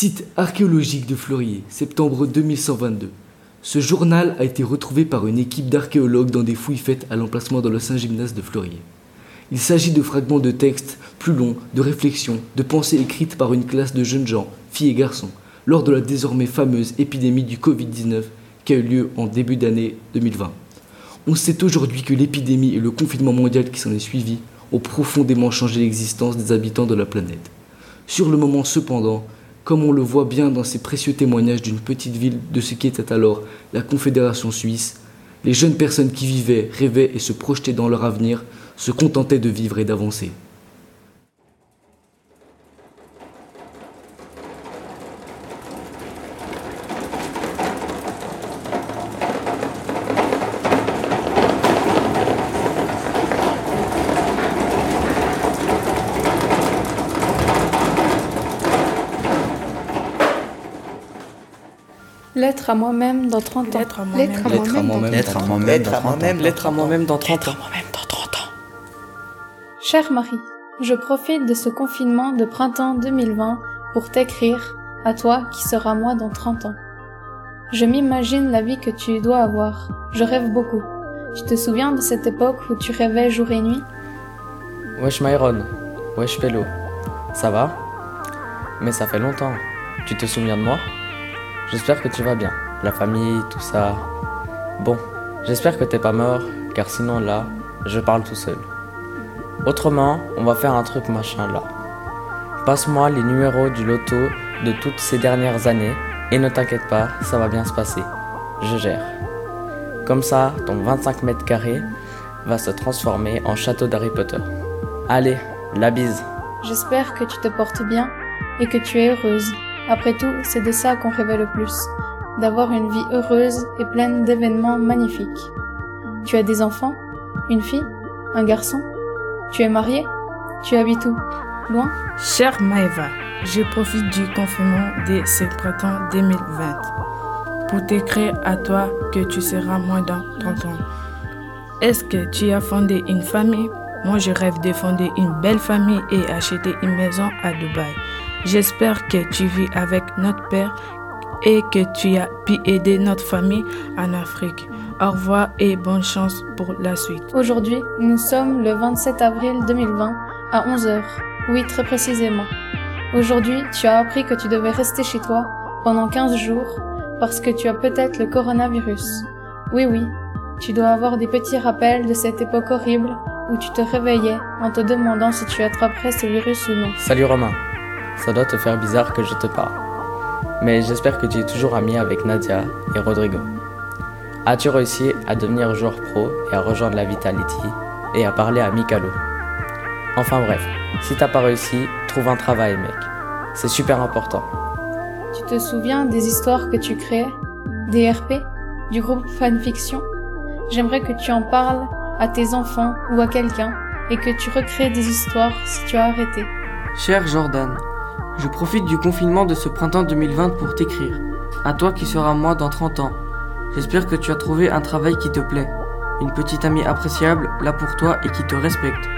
Site archéologique de Fleurier, septembre 2122. Ce journal a été retrouvé par une équipe d'archéologues dans des fouilles faites à l'emplacement dans le Saint-Gymnase de Fleurier. Il s'agit de fragments de textes plus longs, de réflexions, de pensées écrites par une classe de jeunes gens, filles et garçons, lors de la désormais fameuse épidémie du Covid-19 qui a eu lieu en début d'année 2020. On sait aujourd'hui que l'épidémie et le confinement mondial qui s'en est suivi ont profondément changé l'existence des habitants de la planète. Sur le moment cependant, comme on le voit bien dans ces précieux témoignages d'une petite ville de ce qui était alors la Confédération suisse, les jeunes personnes qui vivaient, rêvaient et se projetaient dans leur avenir se contentaient de vivre et d'avancer. Lettre à moi-même dans 30 ans. Lettre à moi-même. Lettre à Lettre à moi-même. Lettre à dans moi-même. 30 Lettre ans. à moi-même. Lettre à moi-même dans 30 ans. Chère Marie, je profite de ce confinement de printemps 2020 pour t'écrire, à toi qui seras moi dans 30 ans. Je m'imagine la vie que tu dois avoir. Je rêve beaucoup. Tu te souviens de cette époque où tu rêvais jour et nuit? Wesh Myron. Wesh Pello. Ça va? Mais ça fait longtemps. Tu te souviens de moi? J'espère que tu vas bien. La famille, tout ça. Bon, j'espère que t'es pas mort, car sinon là, je parle tout seul. Autrement, on va faire un truc machin là. Passe-moi les numéros du loto de toutes ces dernières années et ne t'inquiète pas, ça va bien se passer. Je gère. Comme ça, ton 25 mètres carrés va se transformer en château d'Harry Potter. Allez, la bise. J'espère que tu te portes bien et que tu es heureuse. Après tout, c'est de ça qu'on rêvait le plus, d'avoir une vie heureuse et pleine d'événements magnifiques. Tu as des enfants Une fille Un garçon Tu es marié Tu habites où? Loin? Chère Maëva, je profite du confinement de ce printemps 2020 pour t'écrire à toi que tu seras moins dans 30 ans. Est-ce que tu as fondé une famille? Moi, je rêve de fonder une belle famille et acheter une maison à Dubaï. J'espère que tu vis avec notre père et que tu as pu aider notre famille en Afrique. Au revoir et bonne chance pour la suite. Aujourd'hui, nous sommes le 27 avril 2020 à 11h. Oui, très précisément. Aujourd'hui, tu as appris que tu devais rester chez toi pendant 15 jours parce que tu as peut-être le coronavirus. Oui, oui, tu dois avoir des petits rappels de cette époque horrible où tu te réveillais en te demandant si tu attraperais ce virus ou non. Salut Romain. Ça doit te faire bizarre que je te parle. Mais j'espère que tu es toujours ami avec Nadia et Rodrigo. As-tu réussi à devenir joueur pro et à rejoindre la Vitality et à parler à Mikalo? Enfin bref, si t'as pas réussi, trouve un travail mec. C'est super important. Tu te souviens des histoires que tu créais? Des RP Du groupe fanfiction? J'aimerais que tu en parles à tes enfants ou à quelqu'un et que tu recrées des histoires si tu as arrêté. Cher Jordan, je profite du confinement de ce printemps 2020 pour t'écrire. À toi qui seras moi dans 30 ans. J'espère que tu as trouvé un travail qui te plaît. Une petite amie appréciable, là pour toi et qui te respecte.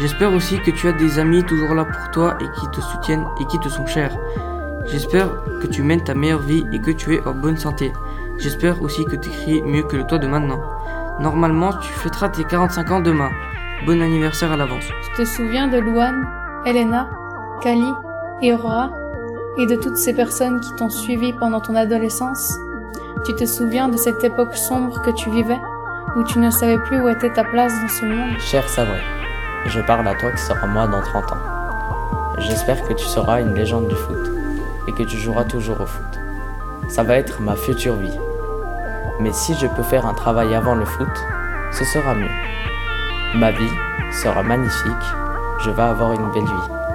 J'espère aussi que tu as des amis toujours là pour toi et qui te soutiennent et qui te sont chers. J'espère que tu mènes ta meilleure vie et que tu es en bonne santé. J'espère aussi que tu écris mieux que le toi de maintenant. Normalement, tu fêteras tes 45 ans demain. Bon anniversaire à l'avance. Tu te souviens de Luan, Elena, Kali et Aurora et de toutes ces personnes qui t'ont suivi pendant ton adolescence Tu te souviens de cette époque sombre que tu vivais où tu ne savais plus où était ta place dans ce monde? Cher Sabré, je parle à toi qui sera moi dans 30 ans. J'espère que tu seras une légende du foot et que tu joueras toujours au foot. Ça va être ma future vie. Mais si je peux faire un travail avant le foot, ce sera mieux. Ma vie sera magnifique, je vais avoir une belle vie.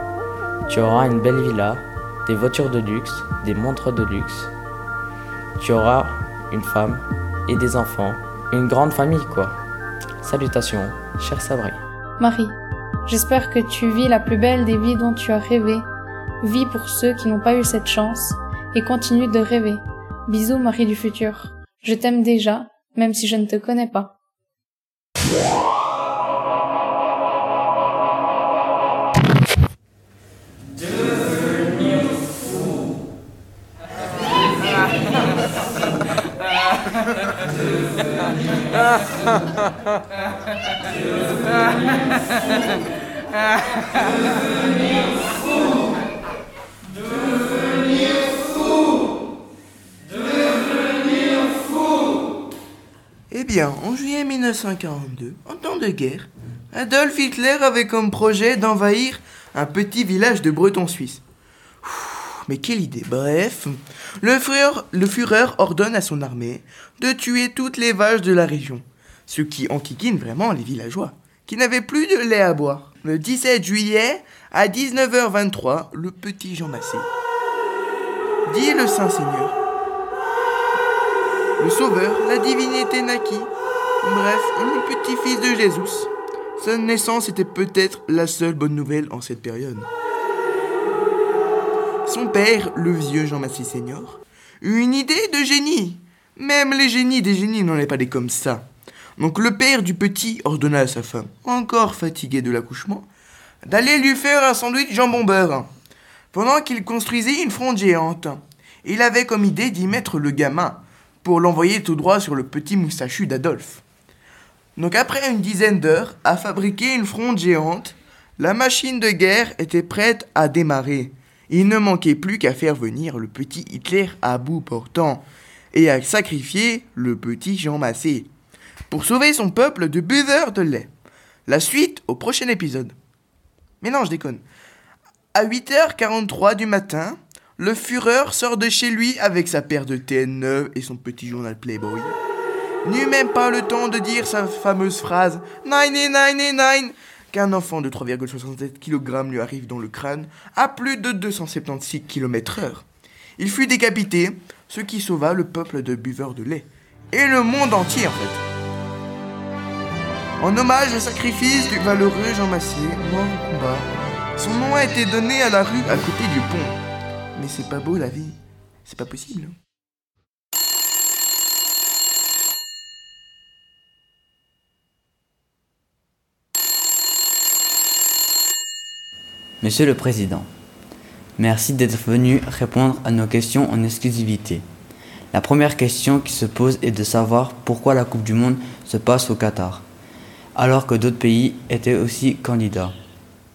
Tu auras une belle villa, des voitures de luxe, des montres de luxe. Tu auras une femme et des enfants, une grande famille quoi. Salutations, cher Sabré. Marie, j'espère que tu vis la plus belle des vies dont tu as rêvé. Vis pour ceux qui n'ont pas eu cette chance et continue de rêver. Bisous Marie du futur. Je t'aime déjà, même si je ne te connais pas. Eh bien, en juillet 1942, en temps de guerre, Adolf Hitler avait comme projet d'envahir un petit village de Bretons suisses. Mais quelle idée Bref, le Führer ordonne à son armée de tuer toutes les vaches de la région, ce qui enquiquine vraiment les villageois, qui n'avaient plus de lait à boire. Le 17 juillet, à 19h23, le petit Jean Massé dit le Saint-Seigneur. Le Sauveur, la divinité naquit. Bref, le petit-fils de Jésus. Sa naissance était peut-être la seule bonne nouvelle en cette période. Son père, le vieux Jean Massé Senior, eut une idée de génie. Même les génies des génies n'en est pas des comme ça. Donc le père du petit ordonna à sa femme, encore fatiguée de l'accouchement, d'aller lui faire un sandwich jambon beurre, pendant qu'il construisait une fronde géante. Il avait comme idée d'y mettre le gamin, pour l'envoyer tout droit sur le petit moustachu d'Adolphe. Donc après une dizaine d'heures à fabriquer une fronde géante, la machine de guerre était prête à démarrer. Il ne manquait plus qu'à faire venir le petit Hitler à bout portant et à sacrifier le petit Jean Massé pour sauver son peuple de buveurs de lait. La suite au prochain épisode. Mais non, je déconne. À 8h43 du matin, le Führer sort de chez lui avec sa paire de TN neuve et son petit journal Playboy. N'eut même pas le temps de dire sa fameuse phrase 9999 qu'un enfant de 3,67 kg lui arrive dans le crâne à plus de 276 km/h. Il fut décapité, ce qui sauva le peuple de buveurs de lait. Et le monde entier en fait. En hommage au sacrifice du valeureux Jean Massier, mort au son nom a été donné à la rue à côté du pont. Mais c'est pas beau la vie. C'est pas possible. Monsieur le Président, merci d'être venu répondre à nos questions en exclusivité. La première question qui se pose est de savoir pourquoi la Coupe du Monde se passe au Qatar, alors que d'autres pays étaient aussi candidats.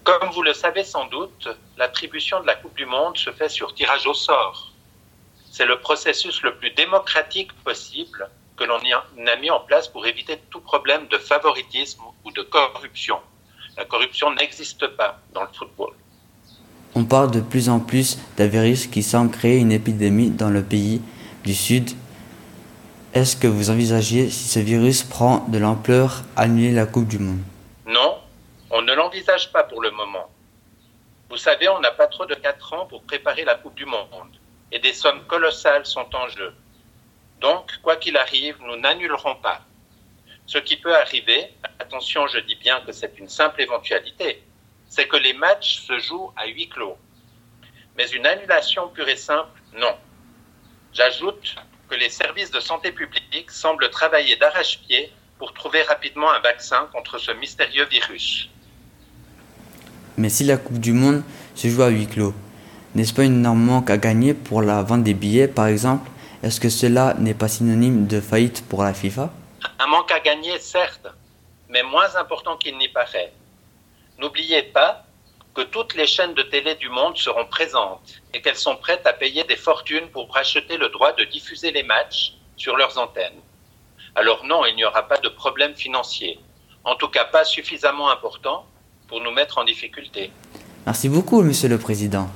Comme vous le savez sans doute, l'attribution de la Coupe du Monde se fait sur tirage au sort. C'est le processus le plus démocratique possible que l'on a mis en place pour éviter tout problème de favoritisme ou de corruption. La corruption n'existe pas dans le football. On parle de plus en plus d'un virus qui semble créer une épidémie dans le pays du Sud. Est-ce que vous envisagez, si ce virus prend de l'ampleur, annuler la Coupe du Monde? Non, on ne l'envisage pas pour le moment. Vous savez, on n'a pas trop de 4 ans pour préparer la Coupe du Monde et des sommes colossales sont en jeu. Donc, quoi qu'il arrive, nous n'annulerons pas. Ce qui peut arriver, attention, je dis bien que c'est une simple éventualité, c'est que les matchs se jouent à huis clos. Mais une annulation pure et simple, non. J'ajoute que les services de santé publique semblent travailler d'arrache-pied pour trouver rapidement un vaccin contre ce mystérieux virus. Mais si la Coupe du Monde se joue à huis clos, n'est-ce pas une énorme manque à gagner pour la vente des billets, par exemple? Est-ce que cela n'est pas synonyme de faillite pour la FIFA? Manque à gagner, certes, mais moins important qu'il n'y paraît. N'oubliez pas que toutes les chaînes de télé du monde seront présentes et qu'elles sont prêtes à payer des fortunes pour racheter le droit de diffuser les matchs sur leurs antennes. Alors non, il n'y aura pas de problème financier, en tout cas pas suffisamment important pour nous mettre en difficulté. Merci beaucoup, Monsieur le Président.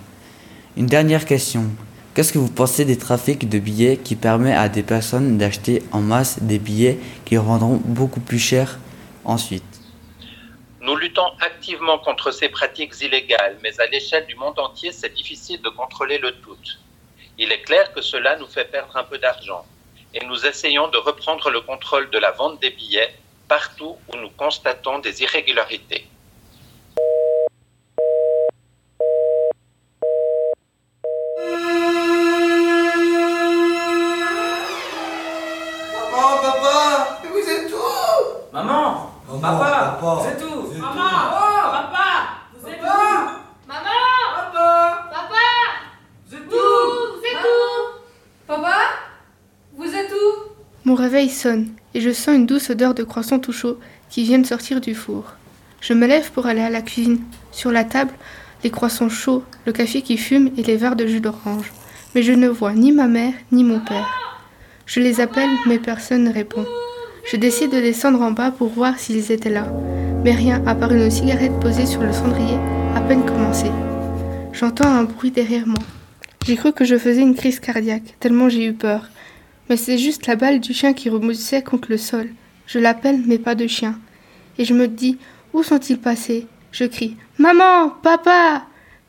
Une dernière question. Qu'est-ce que vous pensez des trafics de billets qui permet à des personnes d'acheter en masse des billets qui rendront beaucoup plus cher ensuite? Nous luttons activement contre ces pratiques illégales, mais à l'échelle du monde entier, c'est difficile de contrôler le tout. Il est clair que cela nous fait perdre un peu d'argent, et nous essayons de reprendre le contrôle de la vente des billets partout où nous constatons des irrégularités. Maman, papa, mais vous êtes où? Maman Papa, Vous êtes où? Maman. Oh Papa. Vous êtes où? Maman. Papa. Papa. Vous êtes Où? Où Vous êtes où? Papa. Vous êtes où? Mon réveil sonne. et je sens une douce odeur de croissants tout chaud qui viennent sortir du four. Je me lève pour aller à la cuisine. Sur la table, les croissants chauds, le café qui fume et les verres de jus d'orange. Mais je ne vois ni ma mère ni mon père. Je les appelle, mais personne ne répond. Je décide de descendre en bas pour voir s'ils étaient là. Mais rien, à part une cigarette posée sur le cendrier, à peine commencée. J'entends un bruit derrière moi. J'ai cru que je faisais une crise cardiaque, tellement j'ai eu peur. Mais c'est juste la balle du chien qui remoussait contre le sol. Je l'appelle, mais pas de chien. Et je me dis, où sont-ils passés? Je crie, Maman Papa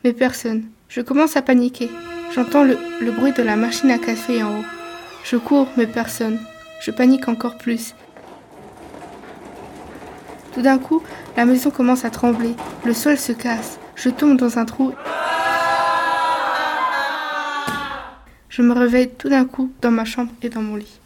Mais personne. Je commence à paniquer. J'entends le, le bruit de la machine à café en haut. Je cours, mais personne. Je panique encore plus. Tout d'un coup, la maison commence à trembler. Le sol se casse. Je tombe dans un trou. Je me réveille tout d'un coup dans ma chambre et dans mon lit.